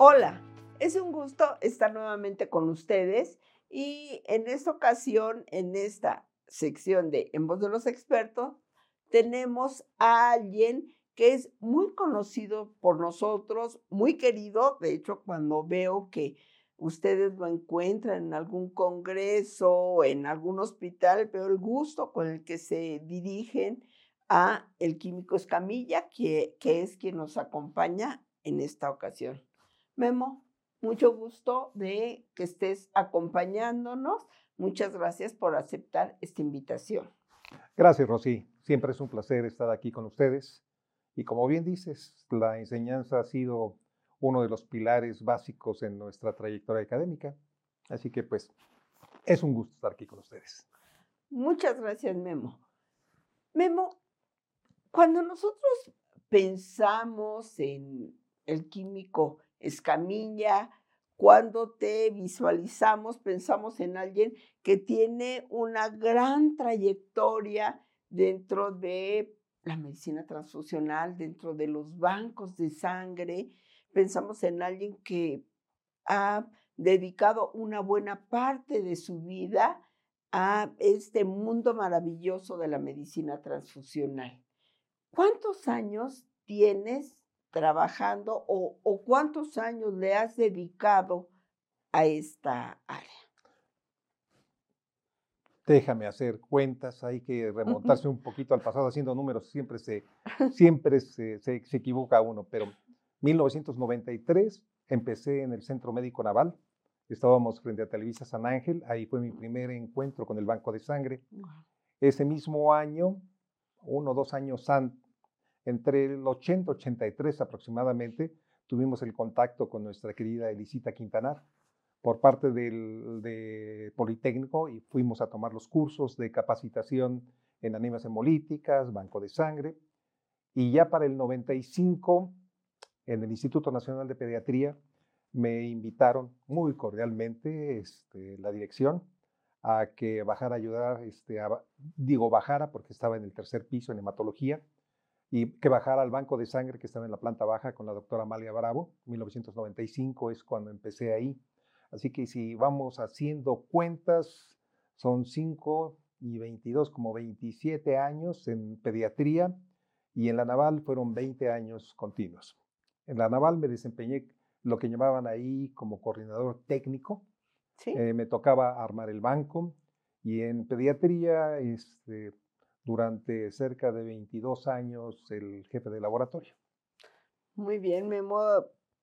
Hola, es un gusto estar nuevamente con ustedes y en esta ocasión, en esta sección de En voz de los expertos, tenemos a alguien que es muy conocido por nosotros, muy querido. De hecho, cuando veo que ustedes lo encuentran en algún congreso o en algún hospital, pero el gusto con el que se dirigen a el químico Escamilla, que, que es quien nos acompaña en esta ocasión. Memo, mucho gusto de que estés acompañándonos. Muchas gracias por aceptar esta invitación. Gracias, Rosy. Siempre es un placer estar aquí con ustedes. Y como bien dices, la enseñanza ha sido uno de los pilares básicos en nuestra trayectoria académica. Así que pues es un gusto estar aquí con ustedes. Muchas gracias, Memo. Memo, cuando nosotros pensamos en el químico Escamilla, cuando te visualizamos, pensamos en alguien que tiene una gran trayectoria dentro de la medicina transfusional, dentro de los bancos de sangre. Pensamos en alguien que ha dedicado una buena parte de su vida a este mundo maravilloso de la medicina transfusional. ¿Cuántos años tienes trabajando o, cuántos años le has dedicado a esta área? Déjame hacer cuentas, hay que remontarse un poquito al pasado haciendo números, siempre se, siempre se, se, se equivoca uno, pero 1993 empecé en el Centro Médico Naval, estábamos frente a Televisa San Ángel, ahí fue mi primer encuentro con el Banco de Sangre. Ese mismo año, uno o dos años antes, entre el 80 y 83 aproximadamente, tuvimos el contacto con nuestra querida Elisita Quintanar por parte del de Politécnico y fuimos a tomar los cursos de capacitación en anemias hemolíticas, banco de sangre. Y ya para el 95, en el Instituto Nacional de Pediatría, me invitaron muy cordialmente este, la dirección a que bajara a ayudar, este, digo bajara porque estaba en el tercer piso en hematología, y que bajara al banco de sangre que estaba en la planta baja con la doctora Amalia Bravo. 1995 es cuando empecé ahí. Así que si vamos haciendo cuentas, son 5 y 22, como 27 años en pediatría y en la naval fueron 20 años continuos. En la naval me desempeñé lo que llamaban ahí como coordinador técnico. ¿Sí? Eh, me tocaba armar el banco y en pediatría este, durante cerca de 22 años el jefe de laboratorio. Muy bien, Memo.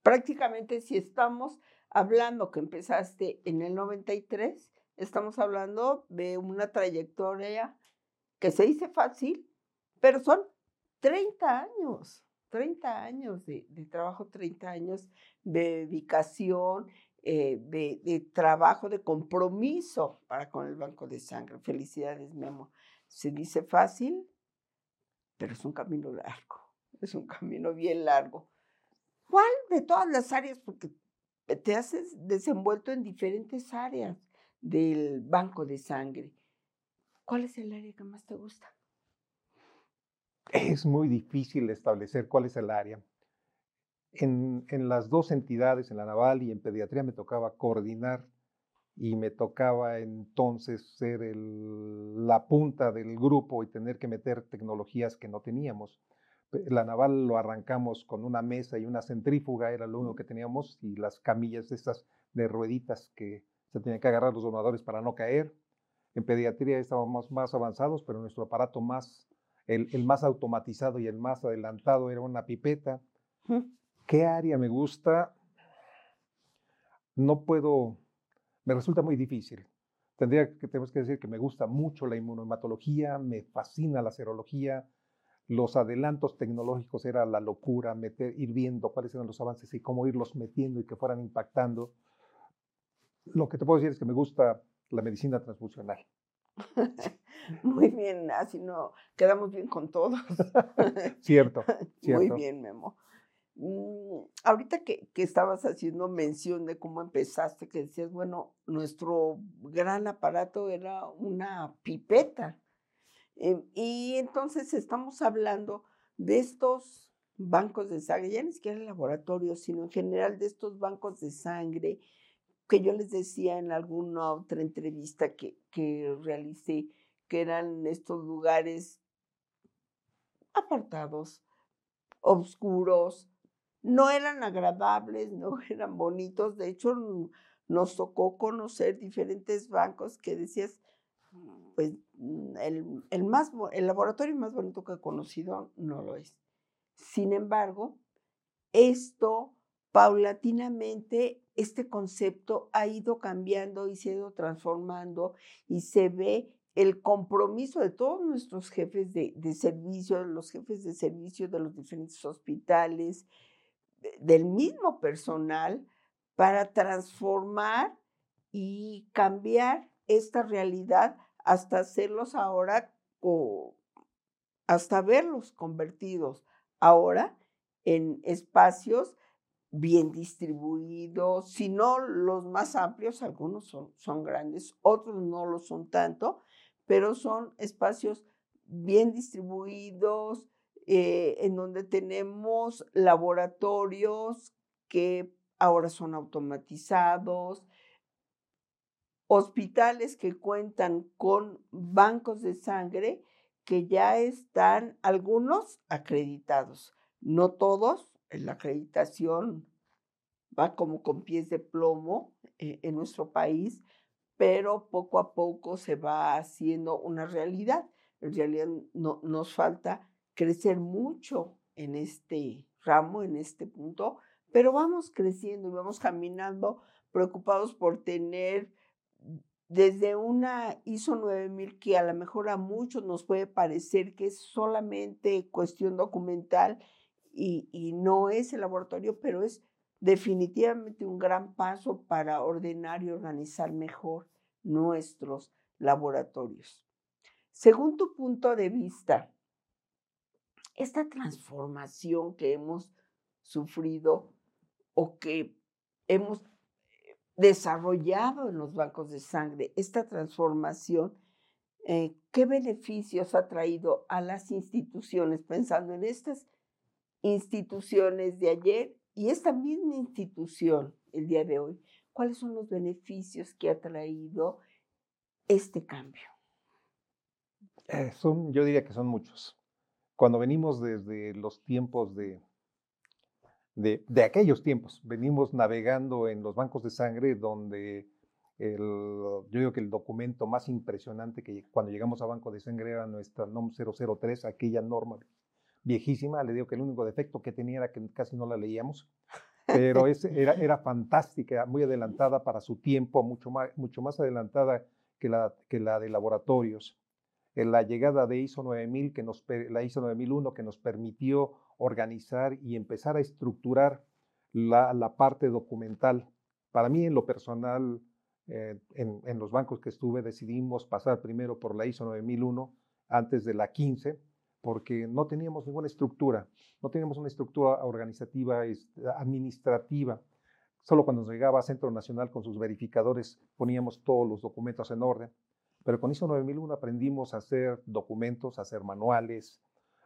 Prácticamente si estamos hablando que empezaste en el 93, estamos hablando de una trayectoria que se dice fácil, pero son 30 años, 30 años de, trabajo, 30 años de dedicación, eh, de, de, trabajo, de compromiso para con el banco de sangre. Felicidades, Memo. Se dice fácil, pero es un camino largo, es un camino bien largo. ¿Cuál de todas las áreas? Porque te has desenvuelto en diferentes áreas del banco de sangre. ¿Cuál es el área que más te gusta? Es muy difícil establecer cuál es el área. En, en, las dos entidades, en la naval y en pediatría, me tocaba coordinar y me tocaba entonces ser la punta del grupo y tener que meter tecnologías que no teníamos. La naval lo arrancamos con una mesa y una centrífuga, era lo único que teníamos, y las camillas estas de rueditas que se tenían que agarrar los donadores para no caer. En pediatría estábamos más avanzados, pero nuestro aparato más, el, el más automatizado y el más adelantado era una pipeta. ¿Qué área me gusta? No puedo me resulta muy difícil. Tendría que, tenemos que decir que me gusta mucho la inmunohematología, me fascina la serología, los adelantos tecnológicos era la locura, meter, ir viendo cuáles eran los avances y cómo irlos metiendo y que fueran impactando. Lo que te puedo decir es que me gusta la medicina transfusional. Muy bien, así no quedamos bien con todos. cierto, cierto. Muy bien, Memo. Mm, ahorita que, que, estabas haciendo mención de cómo empezaste, que decías, bueno, nuestro gran aparato era una pipeta. Em, y entonces estamos hablando de estos bancos de sangre, ya ni siquiera laboratorios, sino en general de estos bancos de sangre que yo les decía en alguna otra entrevista que, que realicé, que eran estos lugares apartados, oscuros, no eran agradables, no eran bonitos. De hecho, nos tocó conocer diferentes bancos que decías, pues el, el, más, el laboratorio más bonito que he conocido no lo es. Sin embargo, esto paulatinamente, este concepto ha ido cambiando y se ha ido transformando y se ve el compromiso de todos nuestros jefes de, de servicio, los jefes de servicio de los diferentes hospitales, del mismo personal, para transformar y cambiar esta realidad hasta hacerlos ahora o hasta verlos convertidos ahora en espacios bien distribuidos, si no los más amplios, algunos son, son grandes, otros no lo son tanto, pero son espacios bien distribuidos, eh, en donde tenemos laboratorios que ahora son automatizados, hospitales que cuentan con bancos de sangre que ya están algunos acreditados, no todos, la acreditación va como con pies de plomo eh, en nuestro país, pero poco a poco se va haciendo una realidad. En realidad no, nos falta crecer mucho en este ramo, en este punto, pero vamos creciendo y vamos caminando preocupados por tener desde una ISO 9000 que a lo mejor a muchos nos puede parecer que es solamente cuestión documental y, y no es el laboratorio, pero es definitivamente un gran paso para ordenar y organizar mejor nuestros laboratorios. Según tu punto de vista, esta transformación que hemos sufrido o que hemos desarrollado en los bancos de sangre, esta transformación, eh, ¿qué beneficios ha traído a las instituciones, pensando en estas instituciones de ayer y esta misma institución el día de hoy? ¿Cuáles son los beneficios que ha traído este cambio? Eh, son, yo diría que son muchos. Cuando venimos desde los tiempos de de, aquellos tiempos. Venimos navegando en los bancos de sangre donde el, yo digo que el documento más impresionante que cuando llegamos a Banco de Sangre era nuestra NOM 003, aquella norma viejísima. Le digo que el único defecto que tenía era que casi no la leíamos, pero era, era fantástica, muy adelantada para su tiempo, mucho más, mucho más adelantada que la, que la de laboratorios. La llegada de ISO 9000, que nos, la ISO 9001, que nos permitió organizar y empezar a estructurar la, parte documental. Para mí, en lo personal, eh, en, los bancos que estuve, decidimos pasar primero por la ISO 9001 antes de la 15, porque no teníamos ninguna estructura, no teníamos una estructura organizativa, administrativa. Solo cuando llegaba a Centro Nacional con sus verificadores poníamos todos los documentos en orden. Pero con ISO 9001 aprendimos a hacer documentos, a hacer manuales,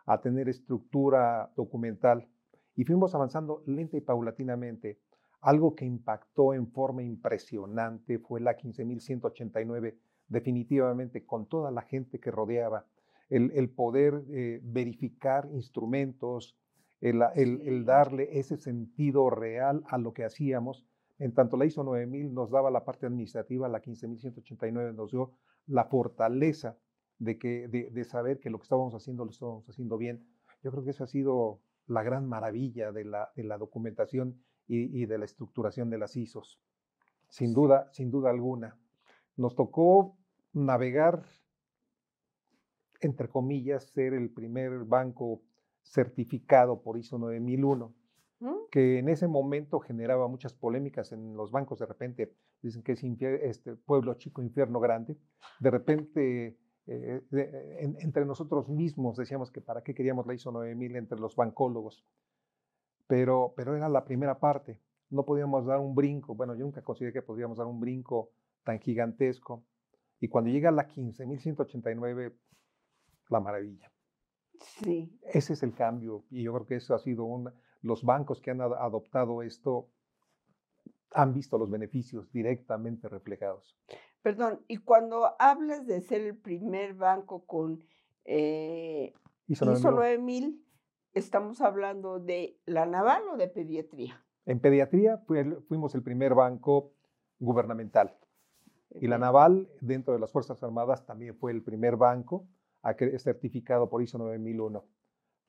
a tener estructura documental y fuimos avanzando lenta y paulatinamente. Algo que impactó en forma impresionante fue la 15.189, definitivamente con toda la gente que rodeaba, el, poder eh, verificar instrumentos, el, el, darle ese sentido real a lo que hacíamos. En tanto la ISO 9000 nos daba la parte administrativa, la 15.189 nos dio la fortaleza de, que, de, saber que lo que estábamos haciendo lo estábamos haciendo bien. Yo creo que esa ha sido la gran maravilla de la, de la documentación y, de la estructuración de las ISOs. Sin duda, sin duda alguna. Nos tocó navegar, entre comillas, ser el primer banco certificado por ISO 9001, ¿Mm? que en ese momento generaba muchas polémicas en los bancos. De repente dicen que es este pueblo chico, infierno grande. De repente eh, entre nosotros mismos decíamos que para qué queríamos la ISO 9000 entre los bancólogos, pero, pero era la primera parte. No podíamos dar un brinco, bueno, yo nunca consideré que podíamos dar un brinco tan gigantesco. Y cuando llega la 15.189, la maravilla. Sí. Ese es el cambio y yo creo que eso ha sido un... Los bancos que han adoptado esto han visto los beneficios directamente reflejados. Perdón, y cuando hablas de ser el primer banco con eh, ISO, 9000, ¿estamos hablando de la naval o de pediatría? En pediatría fuimos el primer banco gubernamental. Y la naval, dentro de las Fuerzas Armadas, también fue el primer banco certificado por ISO 9001.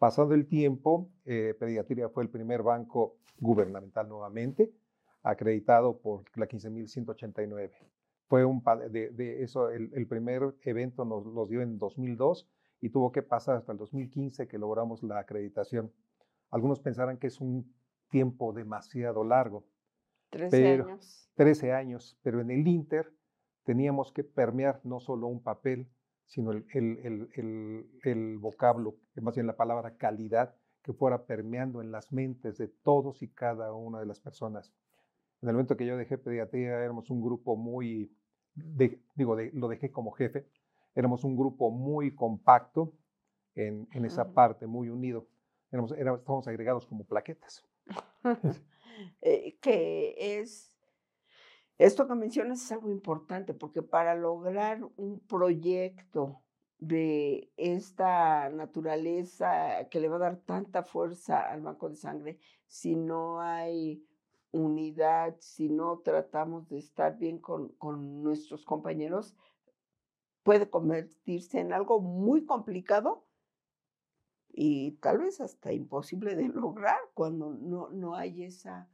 Pasado el tiempo, eh, Pediatría fue el primer banco gubernamental nuevamente, acreditado por la 15189. Fue un de, de eso, el, primer evento nos lo dio en 2002 y tuvo que pasar hasta el 2015 que logramos la acreditación. Algunos pensarán que es un tiempo demasiado largo. 13 años. 13 años, pero en el Inter teníamos que permear no solo un papel, sino el, el, el, el, vocablo, más bien la palabra calidad, que fuera permeando en las mentes de todos y cada una de las personas. En el momento que yo dejé pediatría, éramos un grupo muy, digo, lo dejé como jefe, éramos un grupo muy compacto en, en esa parte, muy unido. Éramos, éramos, estábamos agregados como plaquetas. Eh, que es esto que mencionas es algo importante porque para lograr un proyecto de esta naturaleza que le va a dar tanta fuerza al banco de sangre, si no hay unidad, si no tratamos de estar bien con, con nuestros compañeros, puede convertirse en algo muy complicado y tal vez hasta imposible de lograr cuando no, no hay esa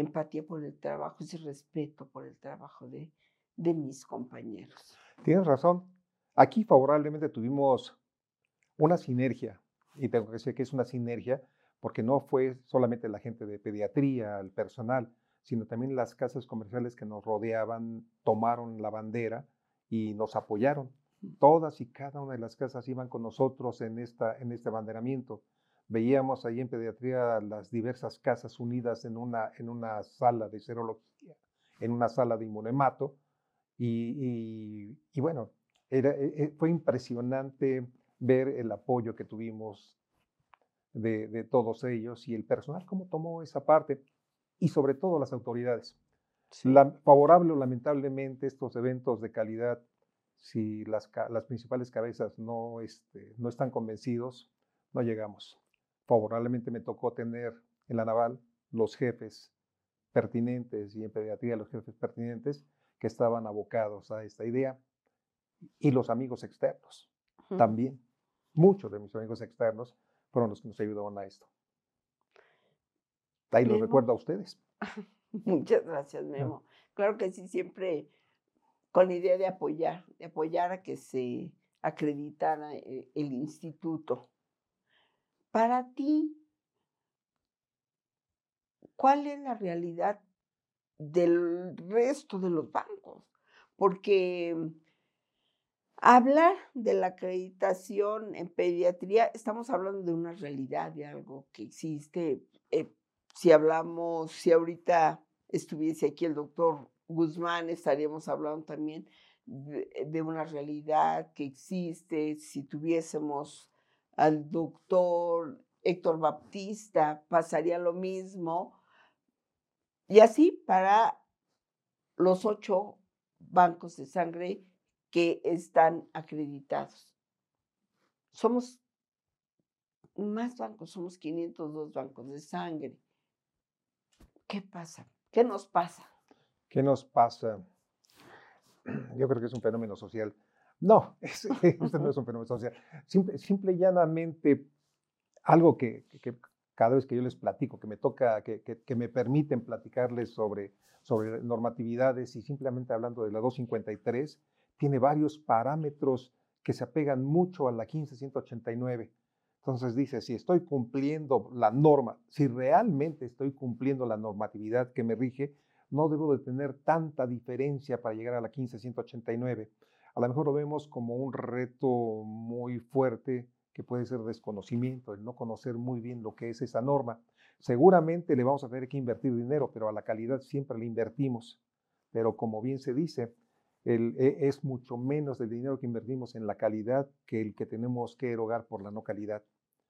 empatía por el trabajo, ese respeto por el trabajo de, de mis compañeros. Tienes razón. Aquí favorablemente tuvimos una sinergia, y tengo que decir que es una sinergia porque no fue solamente la gente de pediatría, el personal, sino también las casas comerciales que nos rodeaban tomaron la bandera y nos apoyaron. Todas y cada una de las casas iban con nosotros en, esta, en este abanderamiento veíamos ahí en pediatría las diversas casas unidas en una, en una sala de serología, en una sala de inmunemato, y, y, bueno, era, e, e, fue impresionante ver el apoyo que tuvimos de, de, todos ellos y el personal, cómo tomó esa parte, y sobre todo las autoridades. La, favorable o lamentablemente estos eventos de calidad, si las, las principales cabezas no, este, no están convencidos, no llegamos favorablemente me tocó tener en la naval los jefes pertinentes y en pediatría los jefes pertinentes que estaban abocados a esta idea y los amigos externos también. Muchos de mis amigos externos fueron los que nos ayudaron a esto. Ahí los recuerdo a ustedes. Muchas gracias, Memo. Claro que sí, siempre con la idea de apoyar, de apoyar a que se acreditara eh, el instituto. Para ti, ¿cuál es la realidad del resto de los bancos? Porque hablar de la acreditación en pediatría, estamos hablando de una realidad, de algo que existe. Eh, si hablamos, si ahorita estuviese aquí el doctor Guzmán, estaríamos hablando también de una realidad que existe. Si tuviésemos al doctor Héctor Baptista, pasaría lo mismo. Y así para los ocho bancos de sangre que están acreditados. Somos más bancos, somos 502 bancos de sangre. ¿Qué pasa? ¿Qué nos pasa? ¿Qué nos pasa? Yo creo que es un fenómeno social no, este no es un fenómeno social. Simple, simple y llanamente, algo que, cada vez que yo les platico, que me toca, que, que, me permiten platicarles sobre, sobre normatividades y simplemente hablando de la 253, tiene varios parámetros que se apegan mucho a la 15189. Entonces dice, si estoy cumpliendo la norma, si realmente estoy cumpliendo la normatividad que me rige, no debo de tener tanta diferencia para llegar a la 15189 a lo mejor lo vemos como un reto muy fuerte que puede ser desconocimiento, el no conocer muy bien lo que es esa norma. Seguramente le vamos a tener que invertir dinero, pero a la calidad siempre le invertimos. Pero como bien se dice, el, e, es mucho menos el dinero que invertimos en la calidad que el que tenemos que erogar por la no calidad.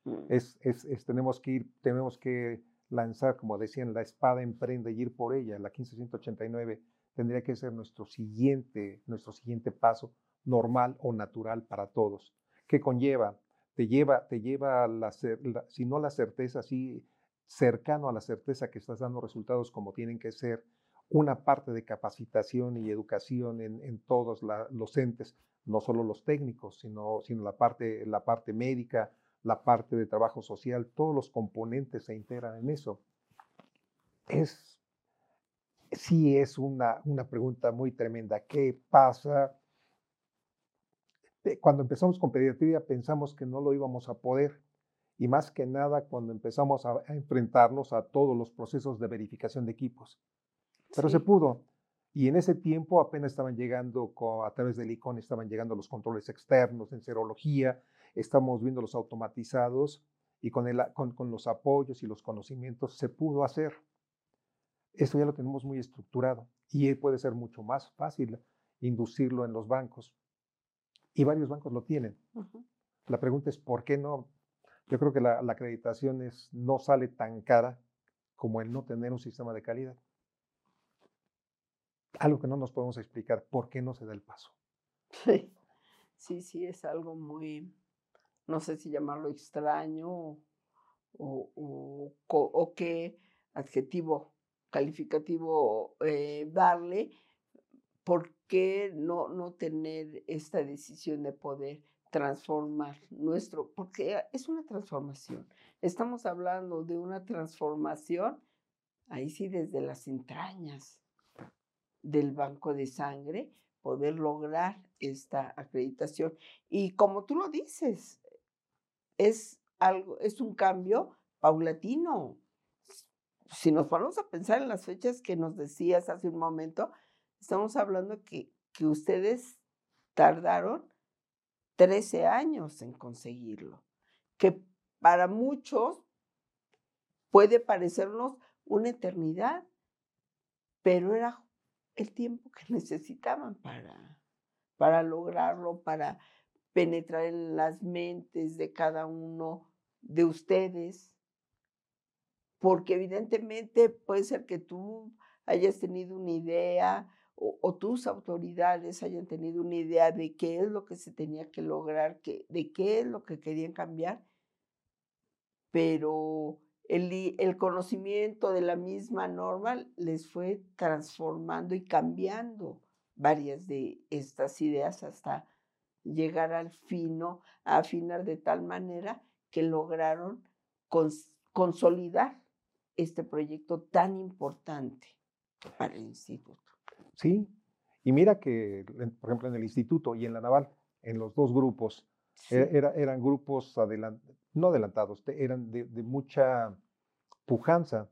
Mm. Es, es, es, tenemos que ir, tenemos que lanzar, como decían, la espada emprende y ir por ella. La 1589 tendría que ser nuestro siguiente, nuestro siguiente paso normal o natural para todos. ¿Qué conlleva? Te lleva, te lleva a la, si no la certeza, sí cercano a la certeza que estás dando resultados como tienen que ser, una parte de capacitación y educación en, todos los entes, no solo los técnicos, sino, sino la, parte, la parte médica, la parte de trabajo social, todos los componentes se integran en eso. Es, sí es una, una pregunta muy tremenda. ¿Qué pasa? Cuando empezamos con pediatría pensamos que no lo íbamos a poder y más que nada cuando empezamos a, enfrentarnos a todos los procesos de verificación de equipos. Pero se pudo. Y en ese tiempo apenas estaban llegando, a través del ICON, estaban llegando los controles externos en serología, estamos viendo los automatizados y con, el, con, con los apoyos y los conocimientos se pudo hacer. Esto ya lo tenemos muy estructurado y puede ser mucho más fácil inducirlo en los bancos. Y varios bancos lo tienen. La pregunta es, ¿por qué no? Yo creo que la, la, acreditación es, no sale tan cara como el no tener un sistema de calidad. Algo que no nos podemos explicar, ¿por qué no se da el paso? Sí, sí, sí, es algo muy, no sé si llamarlo extraño o, o, o, qué adjetivo calificativo eh, darle, ¿por qué no, no tener esta decisión de poder transformar nuestro, porque es una transformación. Estamos hablando de una transformación, ahí sí, desde las entrañas del banco de sangre, poder lograr esta acreditación. Y como tú lo dices, es algo, es un cambio paulatino. Si nos ponemos a pensar en las fechas que nos decías hace un momento, estamos hablando que, que ustedes tardaron 13 años en conseguirlo, que para muchos puede parecernos una eternidad, pero era el tiempo que necesitaban para, para lograrlo, para penetrar en las mentes de cada uno de ustedes, porque evidentemente puede ser que tú hayas tenido una idea o, tus autoridades hayan tenido una idea de qué es lo que se tenía que lograr, de qué es lo que querían cambiar, pero el, el conocimiento de la misma norma les fue transformando y cambiando varias de estas ideas hasta llegar al fino, a afinar de tal manera que lograron consolidar este proyecto tan importante para el instituto. Sí, y mira que, por ejemplo, en el instituto y en la naval, en los dos grupos, e, eran grupos no adelantados, eran de, de mucha pujanza.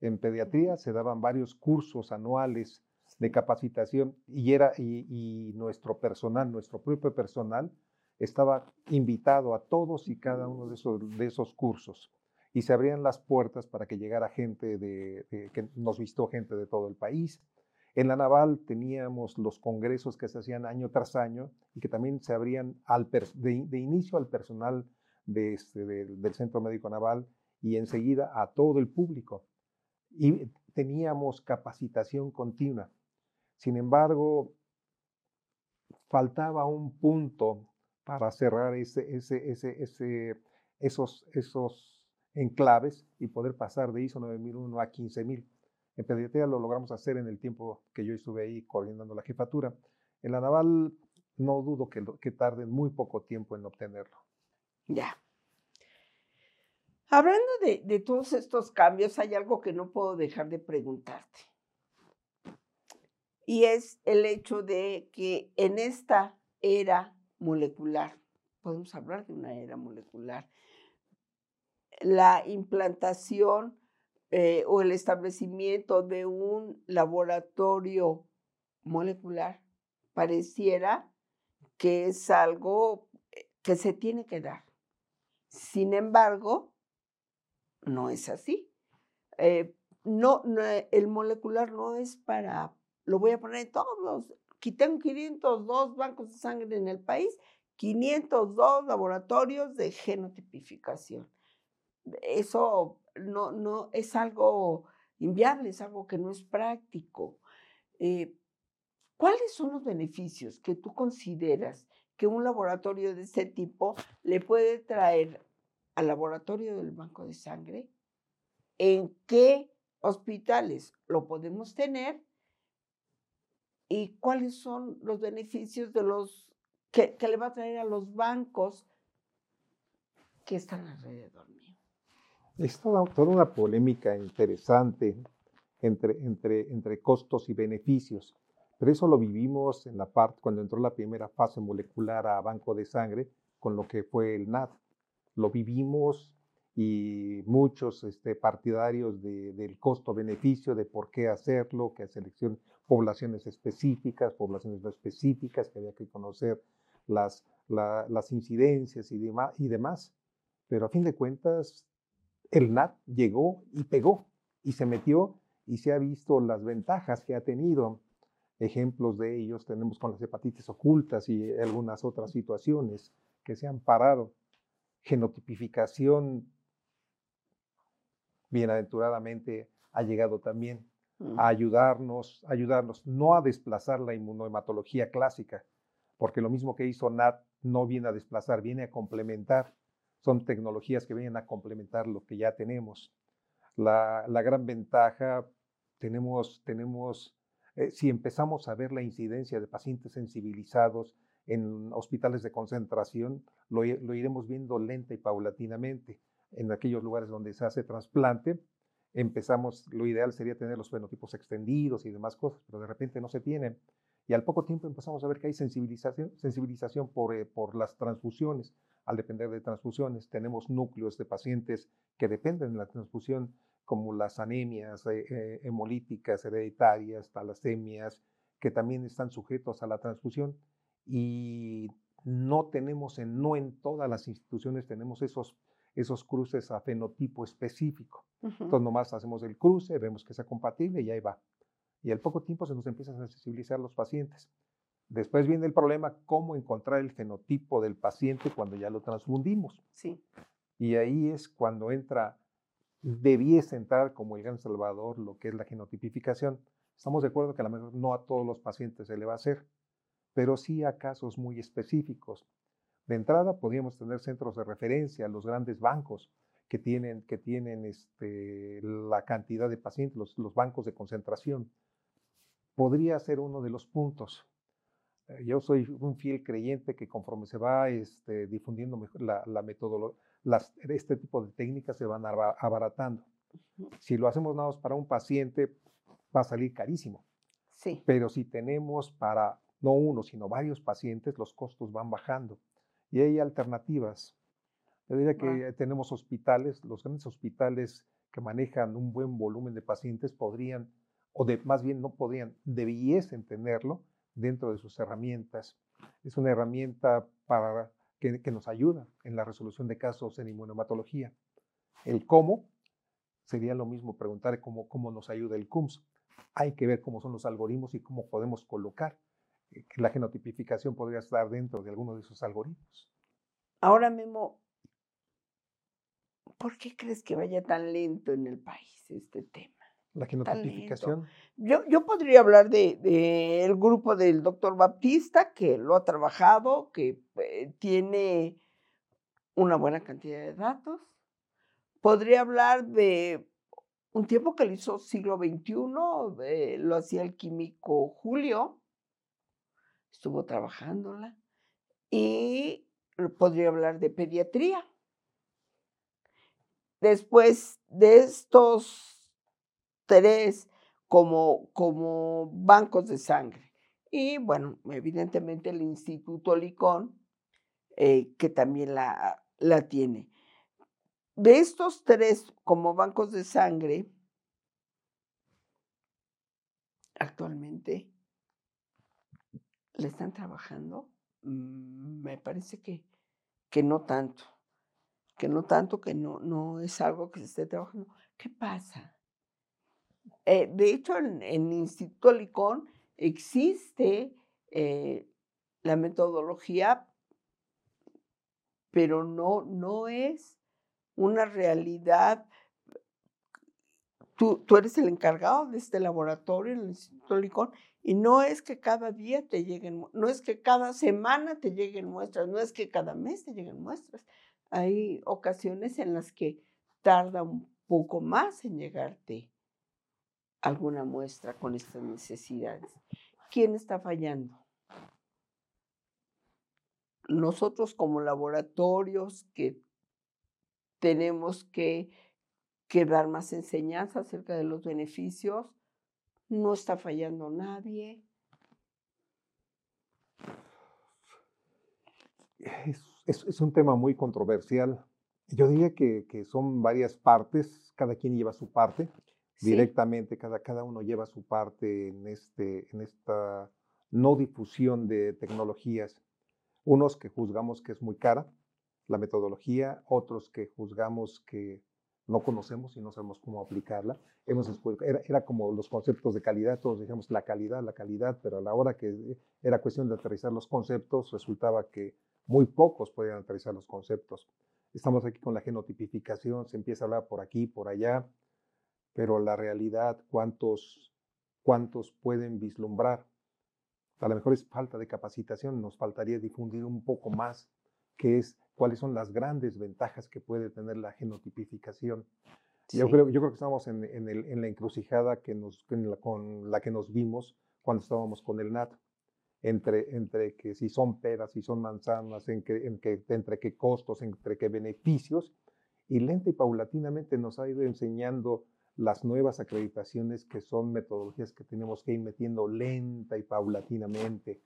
En pediatría se daban varios cursos anuales de capacitación y, era, y, nuestro personal, nuestro propio personal, estaba invitado a todos y cada uno de esos, de esos cursos. Y se abrían las puertas para que llegara gente de, que nos vistó gente de todo el país. En la naval teníamos los congresos que se hacían año tras año y que también se abrían al de, de, inicio al personal de este, del Centro Médico Naval y enseguida a todo el público. Y teníamos capacitación continua. Sin embargo, faltaba un punto para cerrar ese, ese, ese, ese, esos, esos enclaves y poder pasar de ISO 9001 a 15000. En pediatría lo logramos hacer en el tiempo que yo estuve ahí coordinando la jefatura. En la naval no dudo que, que tarden muy poco tiempo en obtenerlo. Ya. Hablando de todos estos cambios, hay algo que no puedo dejar de preguntarte y es el hecho de que en esta era molecular, podemos hablar de una era molecular, la implantación eh, o el establecimiento de un laboratorio molecular pareciera que es algo eh, que se tiene que dar. Sin embargo, no es así. Eh, no, el molecular no es para lo voy a poner en todos, tengo 502 bancos de sangre en el país, 502 laboratorios de genotipificación. Eso no, no es algo inviable, es algo que no es práctico. Eh, ¿Cuáles son los beneficios que tú consideras que un laboratorio de este tipo le puede traer al laboratorio del banco de sangre? ¿En qué hospitales lo podemos tener? ¿Y cuáles son los beneficios de los que, le va a traer a los bancos que están alrededor? Es toda, toda una polémica interesante entre, entre, entre costos y beneficios. Pero eso lo vivimos en la parte cuando entró la primera fase molecular a banco de sangre con lo que fue el NAD. Lo vivimos y muchos este, partidarios del costo-beneficio, de por qué hacerlo, que selección poblaciones específicas, poblaciones no específicas, que había que conocer las, las incidencias y, y demás. Pero a fin de cuentas, el NAT llegó y pegó y se metió y se ha visto las ventajas que ha tenido. Ejemplos de ellos tenemos con las hepatitis ocultas y algunas otras situaciones que se han parado. Genotipificación bienaventuradamente ha llegado también mm. a ayudarnos, ayudarnos no a desplazar la inmunohematología clásica, porque lo mismo que hizo NAT no viene a desplazar, viene a complementar. Son tecnologías que vienen a complementar lo que ya tenemos. La, gran ventaja, tenemos, tenemos eh, si empezamos a ver la incidencia de pacientes sensibilizados en hospitales de concentración, lo, lo iremos viendo lenta y paulatinamente en aquellos lugares donde se hace trasplante, empezamos, lo ideal sería tener los fenotipos extendidos y demás cosas, pero de repente no se tienen. Y al poco tiempo empezamos a ver que hay sensibilización, sensibilización por, eh, por las transfusiones. Al depender de transfusiones, tenemos núcleos de pacientes que dependen de la transfusión, como las anemias eh, eh, hemolíticas hereditarias, talasemias, que también están sujetos a la transfusión. Y no tenemos, en, no en todas las instituciones tenemos esos esos cruces a fenotipo específico. Entonces nomás hacemos el cruce, vemos que sea compatible y ahí va. Y al poco tiempo se nos empiezan a sensibilizar los pacientes. Después viene el problema, cómo encontrar el fenotipo del paciente cuando ya lo transfundimos. Sí. Y ahí es cuando entra, debiese entrar como el gran salvador lo que es la genotipificación. Estamos de acuerdo que a lo mejor no a todos los pacientes se le va a hacer, pero sí a casos muy específicos. De entrada, podríamos tener centros de referencia, los grandes bancos que tienen, que tienen este, la cantidad de pacientes, los, bancos de concentración. Podría ser uno de los puntos. Yo soy un fiel creyente que conforme se va este, difundiendo la, la metodología, este tipo de técnicas se van abaratando. Si lo hacemos nada más para un paciente, va a salir carísimo. Sí. Pero si tenemos para no uno, sino varios pacientes, los costos van bajando y hay alternativas. Yo diría que tenemos hospitales, los grandes hospitales que manejan un buen volumen de pacientes podrían, o de, más bien no podrían, debiesen tenerlo dentro de sus herramientas. Es una herramienta para, que, nos ayuda en la resolución de casos en inmunomatología. El cómo sería lo mismo preguntar cómo, cómo nos ayuda el CUMS. Hay que ver cómo son los algoritmos y cómo podemos colocar que la genotipificación podría estar dentro de alguno de esos algoritmos. Ahora, Memo, ¿por qué crees que vaya tan lento en el país este tema? La genotipificación. Yo, yo podría hablar del de, el grupo del doctor Baptista, que lo ha trabajado, que eh, tiene una buena cantidad de datos. Podría hablar de un tiempo que lo hizo siglo XXI, eh, lo hacía el químico Julio, estuvo trabajándola. Y podría hablar de pediatría. Después de estos tres como, como bancos de sangre. Y bueno, evidentemente el Instituto Licón, eh, que también la, la tiene. De estos tres como bancos de sangre, actualmente le están trabajando, mm, me parece que, que no tanto, que no tanto, que no, no es algo que se esté trabajando. ¿Qué pasa? Eh, de hecho, en, el Instituto Licón existe eh, la metodología, pero no, no es una realidad. Tú, tú, eres el encargado de este laboratorio en el Instituto Licón y no es que cada día te lleguen, no es que cada semana te lleguen muestras, no es que cada mes te lleguen muestras. Hay ocasiones en las que tarda un poco más en llegarte alguna muestra con estas necesidades. ¿Quién está fallando? Nosotros como laboratorios que tenemos que, dar más enseñanza acerca de los beneficios, no está fallando nadie. Es, un tema muy controversial. Yo diría que, que, son varias partes, cada quien lleva su parte directamente, cada, cada uno lleva su parte en, este, en esta no difusión de tecnologías. Unos que juzgamos que es muy cara la metodología, otros que juzgamos que no conocemos y no sabemos cómo aplicarla. Hemos, era, era como los conceptos de calidad, todos decíamos la calidad, la calidad, pero a la hora que era cuestión de aterrizar los conceptos, resultaba que muy pocos podían aterrizar los conceptos. Estamos aquí con la genotipificación, se empieza a hablar por aquí, por allá, pero la realidad, ¿cuántos, cuántos pueden vislumbrar? A lo mejor es falta de capacitación, nos faltaría difundir un poco más qué es, cuáles son las grandes ventajas que puede tener la genotipificación. Yo, creo, yo creo que estamos en, en, el, en la encrucijada que nos, con la que nos vimos cuando estábamos con el NAT, entre, entre que si son peras, si son manzanas, en que, en que, entre qué costos, entre qué beneficios, y lenta y paulatinamente nos ha ido enseñando las nuevas acreditaciones que son metodologías que tenemos que ir metiendo lenta y paulatinamente.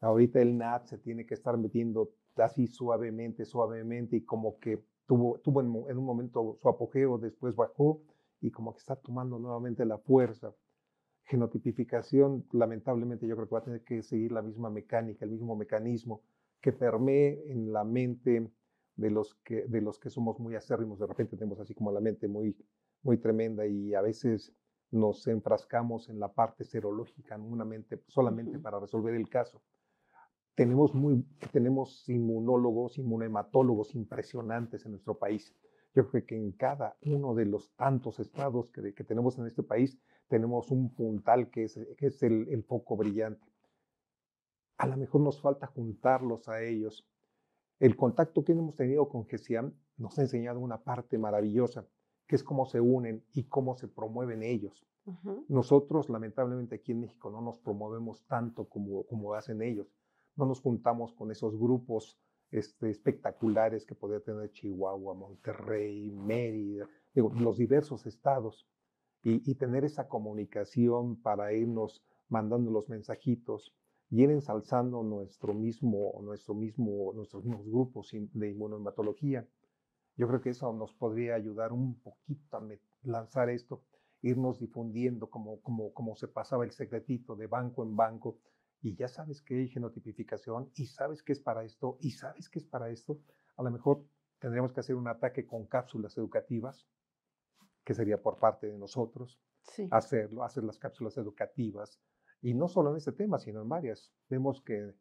Ahorita el NAT se tiene que estar metiendo así suavemente, suavemente y como que tuvo, tuvo en, un momento su apogeo, después bajó y como que está tomando nuevamente la fuerza. Genotipificación, lamentablemente yo creo que va a tener que seguir la misma mecánica, el mismo mecanismo que permee en la mente de los que, de los que somos muy acérrimos. De repente tenemos así como la mente muy muy tremenda y a veces nos enfrascamos en la parte serológica, mente solamente para resolver el caso. Tenemos, muy, tenemos inmunólogos, inmunematólogos impresionantes en nuestro país. Yo creo que en cada uno de los tantos estados que, que tenemos en este país tenemos un puntal que es, que es el, el foco brillante. A lo mejor nos falta juntarlos a ellos. El contacto que hemos tenido con GESIAM nos ha enseñado una parte maravillosa que es cómo se unen y cómo se promueven ellos. Nosotros, lamentablemente, aquí en México no nos promovemos tanto como, como hacen ellos. No nos juntamos con esos grupos este, espectaculares que podría tener Chihuahua, Monterrey, Mérida, digo, los diversos estados, y, y, tener esa comunicación para irnos mandando los mensajitos y ir ensalzando nuestro mismo, nuestro mismo, nuestros mismos grupos de inmunohematología. Yo creo que eso nos podría ayudar un poquito a lanzar esto, irnos difundiendo como, como, como se pasaba el secretito de banco en banco. Y ya sabes que hay genotipificación y sabes que es para esto y sabes que es para esto. A lo mejor tendríamos que hacer un ataque con cápsulas educativas, que sería por parte de nosotros, hacerlo, hacer las cápsulas educativas. Y no solo en este tema, sino en varias. Vemos que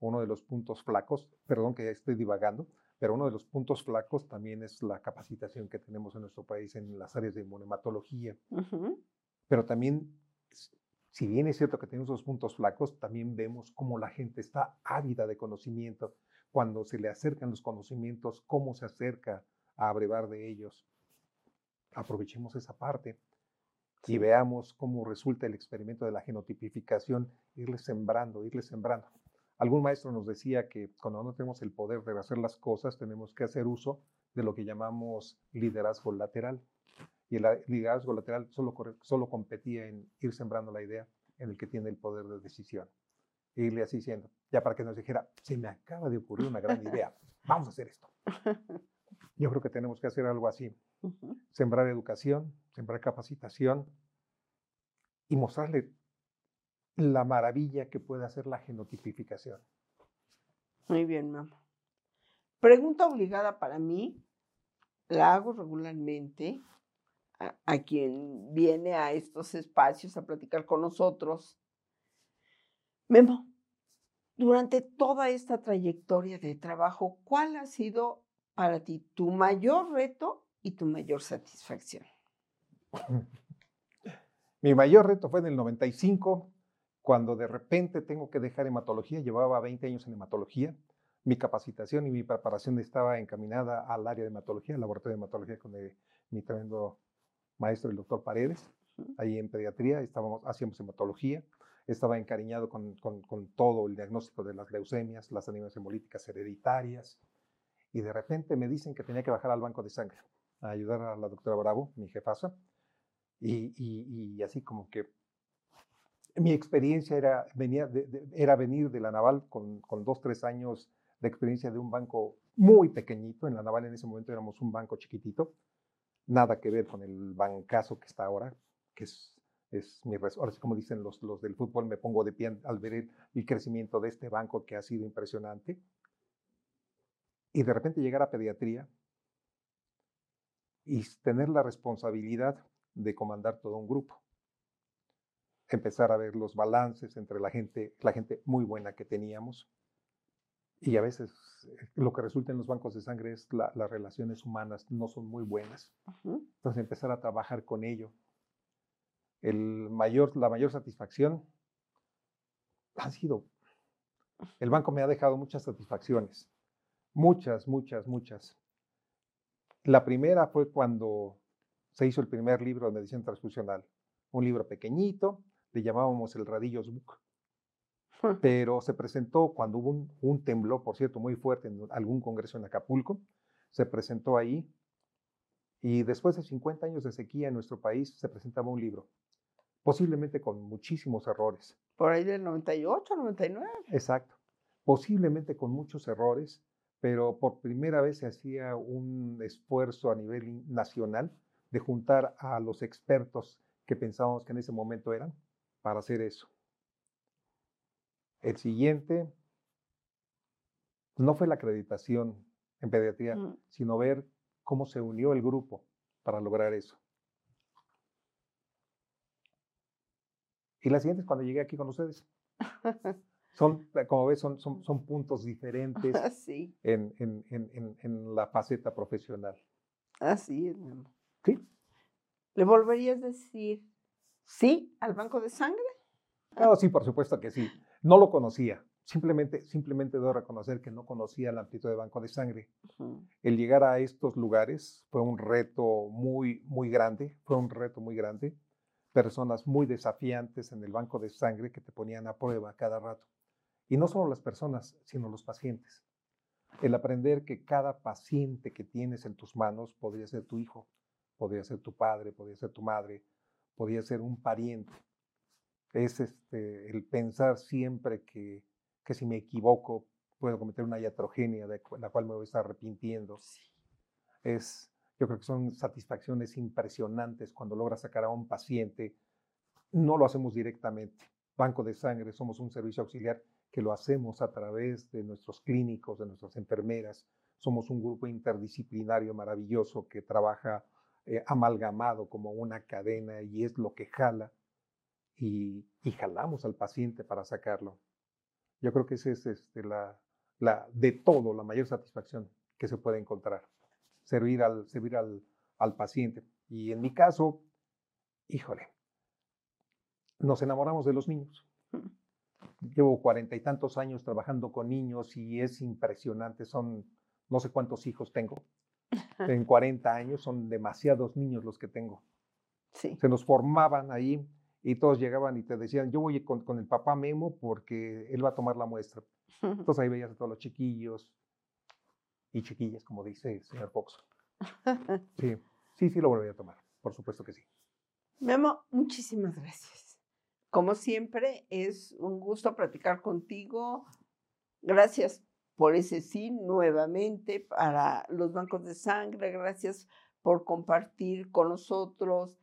uno de los puntos flacos, perdón que ya estoy divagando, pero uno de los puntos flacos también es la capacitación que tenemos en nuestro país en las áreas de inmunematología. Pero también, si bien es cierto que tenemos esos puntos flacos, también vemos cómo la gente está ávida de conocimiento. Cuando se le acercan los conocimientos, cómo se acerca a abrevar de ellos. Aprovechemos esa parte y veamos cómo resulta el experimento de la genotipificación, irle sembrando, irle sembrando. Algún maestro nos decía que cuando no tenemos el poder de hacer las cosas, tenemos que hacer uso de lo que llamamos liderazgo lateral. Y el liderazgo lateral solo, solo competía en ir sembrando la idea en el que tiene el poder de decisión. E irle así diciendo, ya para que nos dijera, se me acaba de ocurrir una gran idea, vamos a hacer esto. Yo creo que tenemos que hacer algo así. Sembrar educación, sembrar capacitación y mostrarle la maravilla que puede hacer la genotipificación. Muy bien, mamá. Pregunta obligada para mí, la hago regularmente a, quien viene a estos espacios a platicar con nosotros. Memo, Durante toda esta trayectoria de trabajo, ¿cuál ha sido para ti tu mayor reto y tu mayor satisfacción? Mi mayor reto fue en el 95, cuando de repente tengo que dejar hematología. Llevaba 20 años en hematología. Mi capacitación y mi preparación estaba encaminada al área de hematología, al laboratorio de hematología con mi tremendo maestro, el doctor Paredes. Ahí en pediatría estábamos, hacíamos hematología. Estaba encariñado con, con todo el diagnóstico de las leucemias, las anemias hemolíticas hereditarias. Y de repente me dicen que tenía que bajar al banco de sangre a ayudar a la doctora Bravo, mi jefasa y, así como que mi experiencia era, venía era venir de la Naval con, con dos, tres años de experiencia de un banco muy pequeñito. En la Naval en ese momento éramos un banco chiquitito. Nada que ver con el bancazo que está ahora, que es, es mi Ahora sí, como dicen los, los del fútbol, me pongo de pie al ver el, crecimiento de este banco que ha sido impresionante. Y de repente llegar a pediatría y tener la responsabilidad de comandar todo un grupo. Empezar a ver los balances entre la gente, la gente muy buena que teníamos. Y a veces eh, lo que resulta en los bancos de sangre es la, las relaciones humanas no son muy buenas. Entonces empezar a trabajar con ello. El mayor, la mayor satisfacción ha sido, el banco me ha dejado muchas satisfacciones. Muchas, muchas, muchas. La primera fue cuando se hizo el primer libro de medicina transfusional. Un libro pequeñito, le llamábamos el Radillos Book. Pero se presentó cuando hubo un, temblor, por cierto, muy fuerte en algún congreso en Acapulco. Se presentó ahí y después de 50 años de sequía en nuestro país se presentaba un libro, posiblemente con muchísimos errores. Por ahí del 98, 99. Exacto. Posiblemente con muchos errores, pero por primera vez se hacía un esfuerzo a nivel nacional de juntar a los expertos que pensábamos que en ese momento eran para hacer eso. El siguiente no fue la acreditación en pediatría, mm. sino ver cómo se unió el grupo para lograr eso. Y la siguiente es cuando llegué aquí con ustedes. Son, como ves, son, son, son puntos diferentes en, en, en, en, la faceta profesional. Así es, mi ¿Sí? ¿Le volverías a decir sí al banco de sangre? No, sí, por supuesto que sí. No lo conocía. Simplemente, simplemente debo reconocer que no conocía la amplitud de banco de sangre. El llegar a estos lugares fue un reto muy, muy grande. Fue un reto muy grande. Personas muy desafiantes en el banco de sangre que te ponían a prueba cada rato. Y no solo las personas, sino los pacientes. El aprender que cada paciente que tienes en tus manos podría ser tu hijo, podría ser tu padre, podría ser tu madre, podría ser un pariente. Es este, el pensar siempre que, que si me equivoco puedo cometer una iatrogenia de la cual me voy a estar arrepintiendo. Es, yo creo que son satisfacciones impresionantes cuando logras sacar a un paciente. No lo hacemos directamente. Banco de sangre, somos un servicio auxiliar que lo hacemos a través de nuestros clínicos, de nuestras enfermeras. Somos un grupo interdisciplinario maravilloso que trabaja eh, amalgamado como una cadena y es lo que jala y, jalamos al paciente para sacarlo. Yo creo que esa es este, la, la, de todo la mayor satisfacción que se puede encontrar, servir al, servir al, al paciente. Y en mi caso, híjole, nos enamoramos de los niños. Llevo cuarenta y tantos años trabajando con niños y es impresionante, son no sé cuántos hijos tengo, en 40 años, son demasiados niños los que tengo. Sí. Se nos formaban ahí y todos llegaban y te decían, yo voy con, con, el papá Memo porque él va a tomar la muestra. Entonces ahí veías a todos los chiquillos y chiquillas, como dice el señor Fox. Sí, sí, sí lo volví a tomar, por supuesto que sí. Memo, muchísimas gracias. Como siempre, es un gusto platicar contigo. Gracias por ese sí nuevamente para los bancos de sangre. Gracias por compartir con nosotros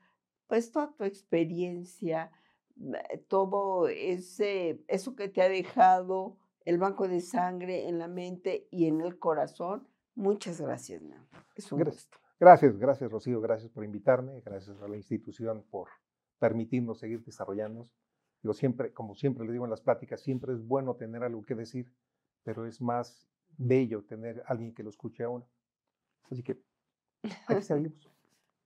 pues toda tu experiencia, eh, todo ese, eso que te ha dejado el banco de sangre en la mente y en el corazón. Muchas gracias, Es un gracias, Gracias, gracias, Rocío. Gracias por invitarme. Gracias a la institución por permitirnos seguir desarrollándonos. Digo, siempre, como siempre le digo en las pláticas, siempre es bueno tener algo que decir, pero es más bello tener alguien que lo escuche a uno. Así que aquí seguimos.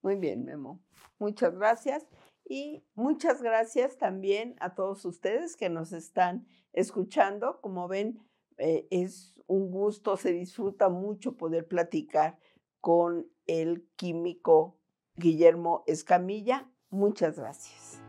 Muy bien, Memo. Muchas gracias. Y muchas gracias también a todos ustedes que nos están escuchando. Como ven, eh, es un gusto, se disfruta mucho poder platicar con el químico Guillermo Escamilla. Muchas gracias.